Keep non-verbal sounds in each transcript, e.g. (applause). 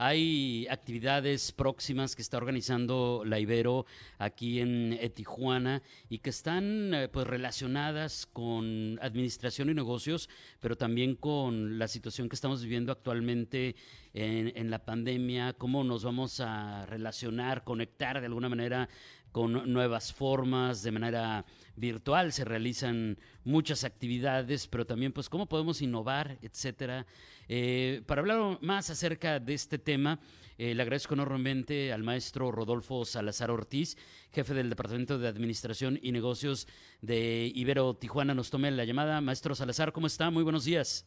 Hay actividades próximas que está organizando la Ibero aquí en eh, Tijuana y que están eh, pues relacionadas con administración y negocios, pero también con la situación que estamos viviendo actualmente en, en la pandemia, cómo nos vamos a relacionar, conectar de alguna manera con nuevas formas, de manera virtual se realizan muchas actividades, pero también pues cómo podemos innovar, etcétera. Eh, para hablar más acerca de este tema, eh, le agradezco enormemente al maestro Rodolfo Salazar Ortiz, jefe del Departamento de Administración y Negocios de Ibero Tijuana. Nos tome la llamada. Maestro Salazar, ¿cómo está? Muy buenos días.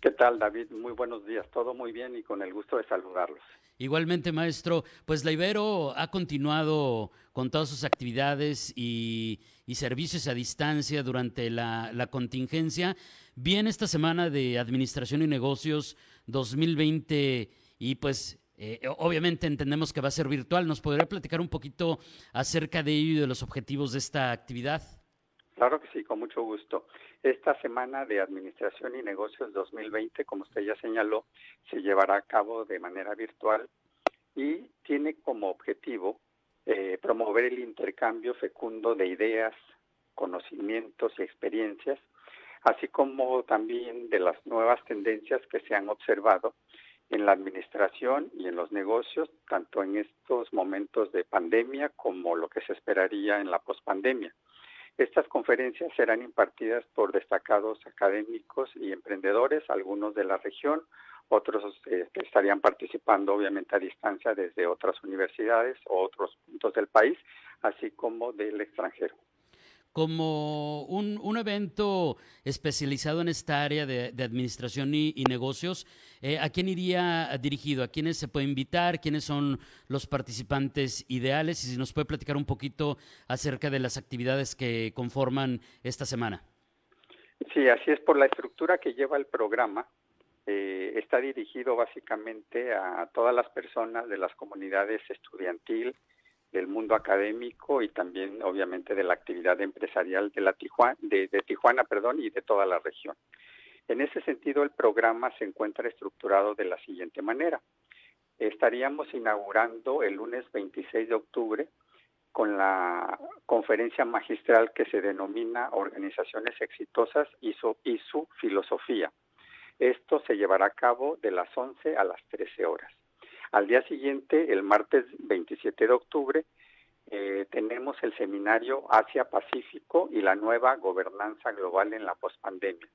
¿Qué tal, David? Muy buenos días. Todo muy bien y con el gusto de saludarlos. Igualmente, maestro, pues la Ibero ha continuado con todas sus actividades y, servicios a distancia durante la, contingencia. Bien, esta semana de Administración y Negocios 2020 y pues eh, obviamente entendemos que va a ser virtual. ¿Nos podría platicar un poquito acerca de ello y de los objetivos de esta actividad? Claro que sí, con mucho gusto. Esta semana de Administración y Negocios 2020, como usted ya señaló, se llevará a cabo de manera virtual y tiene como objetivo eh, promover el intercambio fecundo de ideas, conocimientos y experiencias, así como también de las nuevas tendencias que se han observado en la administración y en los negocios, tanto en estos momentos de pandemia como lo que se esperaría en la pospandemia. Estas conferencias serán impartidas por destacados académicos y emprendedores, algunos de la región, otros eh, estarían participando obviamente a distancia desde otras universidades o otros puntos del país, así como del extranjero. Como un, evento especializado en esta área de, administración y, negocios, eh, ¿a quién iría dirigido? ¿A quiénes se puede invitar? ¿Quiénes son los participantes ideales? Y si nos puede platicar un poquito acerca de las actividades que conforman esta semana. Sí, así es por la estructura que lleva el programa. Eh, está dirigido básicamente a todas las personas de las comunidades estudiantil, del mundo académico y también obviamente de la actividad empresarial de la Tijuana, de, Tijuana, perdón, y de toda la región. En ese sentido, el programa se encuentra estructurado de la siguiente manera. Estaríamos inaugurando el lunes 26 de octubre con la conferencia magistral que se denomina Organizaciones Exitosas y su, filosofía. Esto se llevará a cabo de las 11 a las 13 horas. Al día siguiente, el martes 27 de octubre, eh, tenemos el seminario Asia-Pacífico y la nueva gobernanza global en la pospandemia.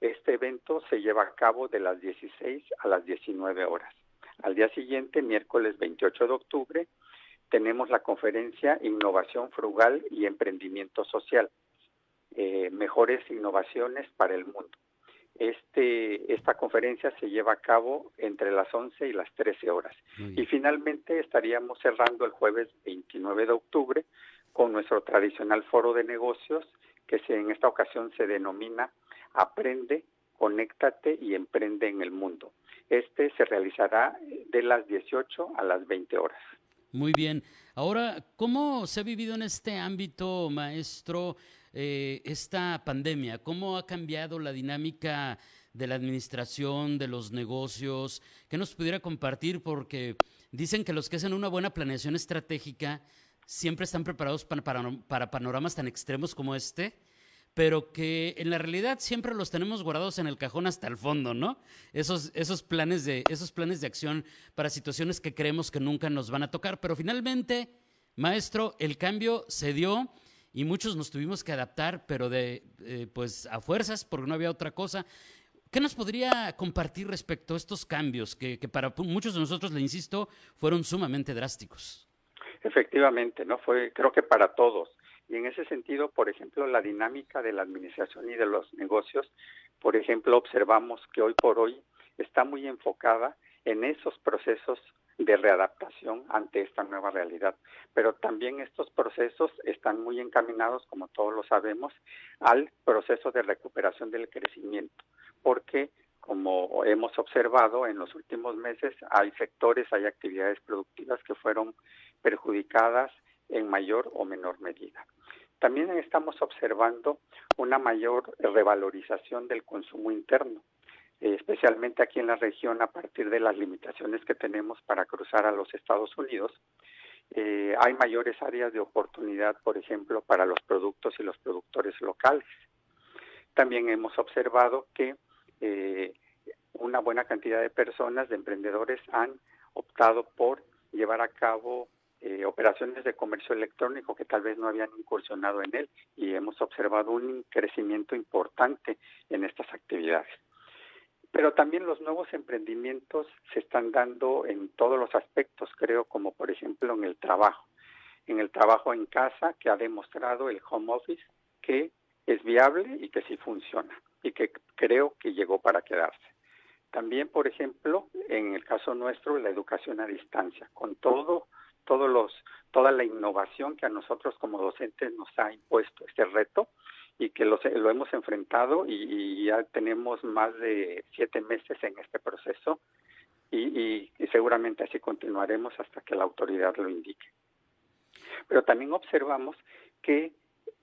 Este evento se lleva a cabo de las 16 a las 19 horas. Al día siguiente, miércoles 28 de octubre, tenemos la conferencia Innovación Frugal y Emprendimiento Social, eh, mejores innovaciones para el mundo. Este, esta conferencia se lleva a cabo entre las 11 y las 13 horas. Y finalmente estaríamos cerrando el jueves 29 de octubre con nuestro tradicional foro de negocios que se, en esta ocasión se denomina Aprende, Conéctate y Emprende en el Mundo. Este se realizará de las 18 a las 20 horas. Muy bien. Ahora, ¿cómo se ha vivido en este ámbito, maestro? Eh, esta pandemia? ¿Cómo ha cambiado la dinámica de la administración, de los negocios? ¿Qué nos pudiera compartir? Porque dicen que los que hacen una buena planeación estratégica siempre están preparados para, para, panoramas tan extremos como este pero que en la realidad siempre los tenemos guardados en el cajón hasta el fondo, ¿no? Esos, esos, planes de, esos planes de acción para situaciones que creemos que nunca nos van a tocar. Pero finalmente, maestro, el cambio se dio y muchos nos tuvimos que adaptar, pero de, eh, pues a fuerzas, porque no había otra cosa. ¿Qué nos podría compartir respecto a estos cambios que, para muchos de nosotros, le insisto, fueron sumamente drásticos? Efectivamente, no fue, creo que para todos. Y en ese sentido, por ejemplo, la dinámica de la administración y de los negocios, por ejemplo, observamos que hoy por hoy está muy enfocada en esos procesos de readaptación ante esta nueva realidad. Pero también estos procesos están muy encaminados, como todos lo sabemos, al proceso de recuperación del crecimiento, porque como hemos observado en los últimos meses, hay sectores, hay actividades productivas que fueron perjudicadas en mayor o menor medida. También estamos observando una mayor revalorización del consumo interno, especialmente aquí en la región a partir de las limitaciones que tenemos para cruzar a los Estados Unidos. Eh, hay mayores áreas de oportunidad, por ejemplo, para los productos y los productores locales. También hemos observado que eh, una buena cantidad de personas, de emprendedores, han optado por llevar a cabo eh, operaciones de comercio electrónico que tal vez no habían incursionado en él y hemos observado un crecimiento importante en estas actividades. Pero también los nuevos emprendimientos se están dando en todos los aspectos, creo, como por ejemplo en el trabajo. En el trabajo en casa, que ha demostrado el home office que es viable y que sí funciona y que creo que llegó para quedarse. También, por ejemplo, en el caso nuestro, la educación a distancia, con todo, todos los, toda la innovación que a nosotros como docentes nos ha impuesto este reto y que lo, lo hemos enfrentado y, ya tenemos más de siete meses en este proceso y seguramente así continuaremos hasta que la autoridad lo indique. Pero también observamos que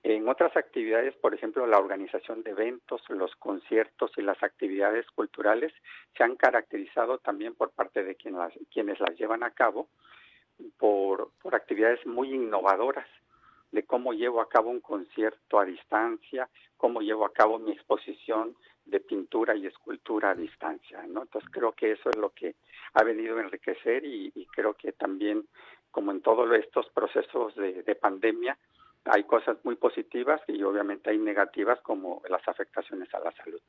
en otras actividades, por ejemplo, la organización de eventos, los conciertos y las actividades culturales se han caracterizado también por parte de quienes las llevan a cabo por, por actividades muy innovadoras de cómo llevo a cabo un concierto a distancia, cómo llevo a cabo mi exposición de pintura y escultura a distancia, ¿no? Entonces creo que eso es lo que ha venido a enriquecer y, creo que también, como en todos estos procesos de pandemia, hay cosas muy positivas y obviamente hay negativas como las afectaciones a la salud.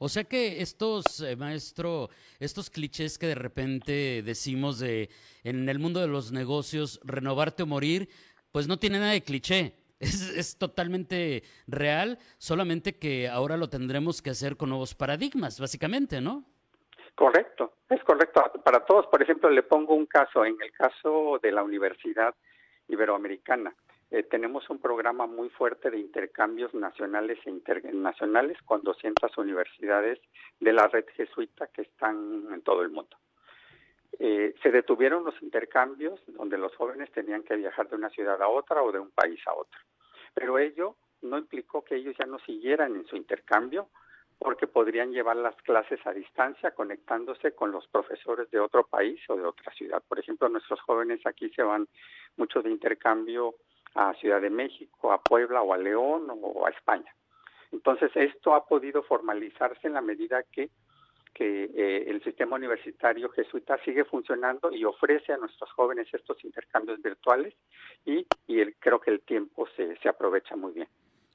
O sea que estos, eh, maestro, estos clichés que de repente decimos de en el mundo de los negocios, renovarte o morir, pues no tiene nada de cliché. (laughs) Es, totalmente real, solamente que ahora lo tendremos que hacer con nuevos paradigmas, básicamente, ¿no? Correcto, es correcto. Para todos, por ejemplo, le pongo un caso, en el caso de la Universidad Iberoamericana. Eh, tenemos un programa muy fuerte de intercambios nacionales e internacionales con 200 universidades de la red jesuita que están en todo el mundo. Eh, se detuvieron los intercambios donde los jóvenes tenían que viajar de una ciudad a otra o de un país a otro. Pero ello no implicó que ellos ya no siguieran en su intercambio porque podrían llevar las clases a distancia conectándose con los profesores de otro país o de otra ciudad. Por ejemplo, nuestros jóvenes aquí se van mucho de intercambio a Ciudad de México, a Puebla o a León o a España. Entonces, esto ha podido formalizarse en la medida que, que eh, el sistema universitario jesuita sigue funcionando y ofrece a nuestros jóvenes estos intercambios virtuales y, y el, creo que el tiempo se, se aprovecha muy bien.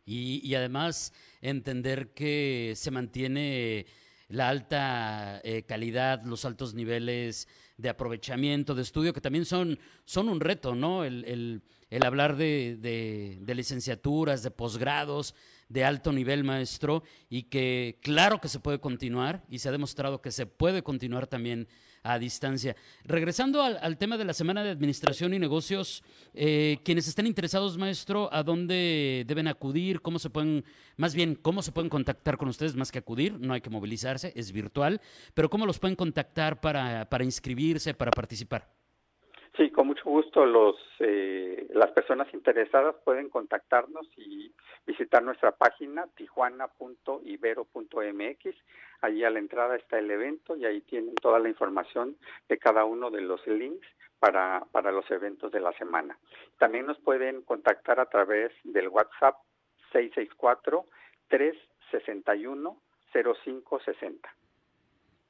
Y, y, además entender que se mantiene la alta eh, calidad, los altos niveles de aprovechamiento, de estudio, que también son, son un reto, ¿no? El, el, el hablar de, de, de, licenciaturas, de posgrados, de alto nivel maestro, y que claro que se puede continuar, y se ha demostrado que se puede continuar también a distancia. Regresando al, tema de la Semana de Administración y Negocios, eh, quienes estén interesados, maestro, ¿a dónde deben acudir? ¿Cómo se pueden, más bien, cómo se pueden contactar con ustedes más que acudir? No hay que movilizarse, es virtual, pero ¿cómo los pueden contactar para, para inscribirse, para participar? Sí, con mucho gusto. Los, eh, las personas interesadas pueden contactarnos y visitar nuestra página tijuana.ibero.mx. Allí a la entrada está el evento y ahí tienen toda la información de cada uno de los links para, para los eventos de la semana. También nos pueden contactar a través del WhatsApp 664 361 0560.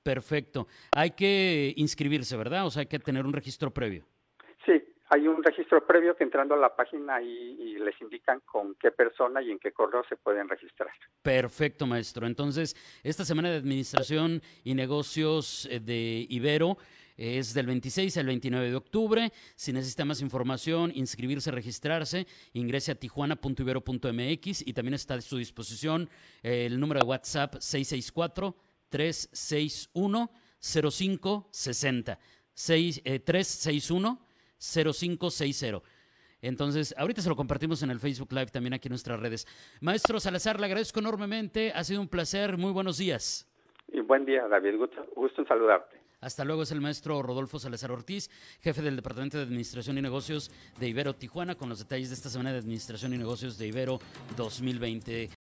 Perfecto. Hay que inscribirse, ¿verdad? O sea, hay que tener un registro previo. Hay un registro previo que entrando a la página y, les indican con qué persona y en qué correo se pueden registrar. Perfecto, maestro. Entonces, esta semana de Administración y Negocios eh, de Ibero es del 26 al 29 de octubre. Si necesita más información, inscribirse, registrarse, ingrese a tijuana.ibero.mx y también está a su disposición eh, el número de WhatsApp 664 361 0560 361 0560. Entonces, ahorita se lo compartimos en el Facebook Live también aquí en nuestras redes. Maestro Salazar, le agradezco enormemente. Ha sido un placer. Muy buenos días. Y buen día, David. Gusto, en saludarte. Hasta luego, es el maestro Rodolfo Salazar Ortiz, jefe del Departamento de Administración y Negocios de Ibero Tijuana, con los detalles de esta semana de Administración y Negocios de Ibero 2020.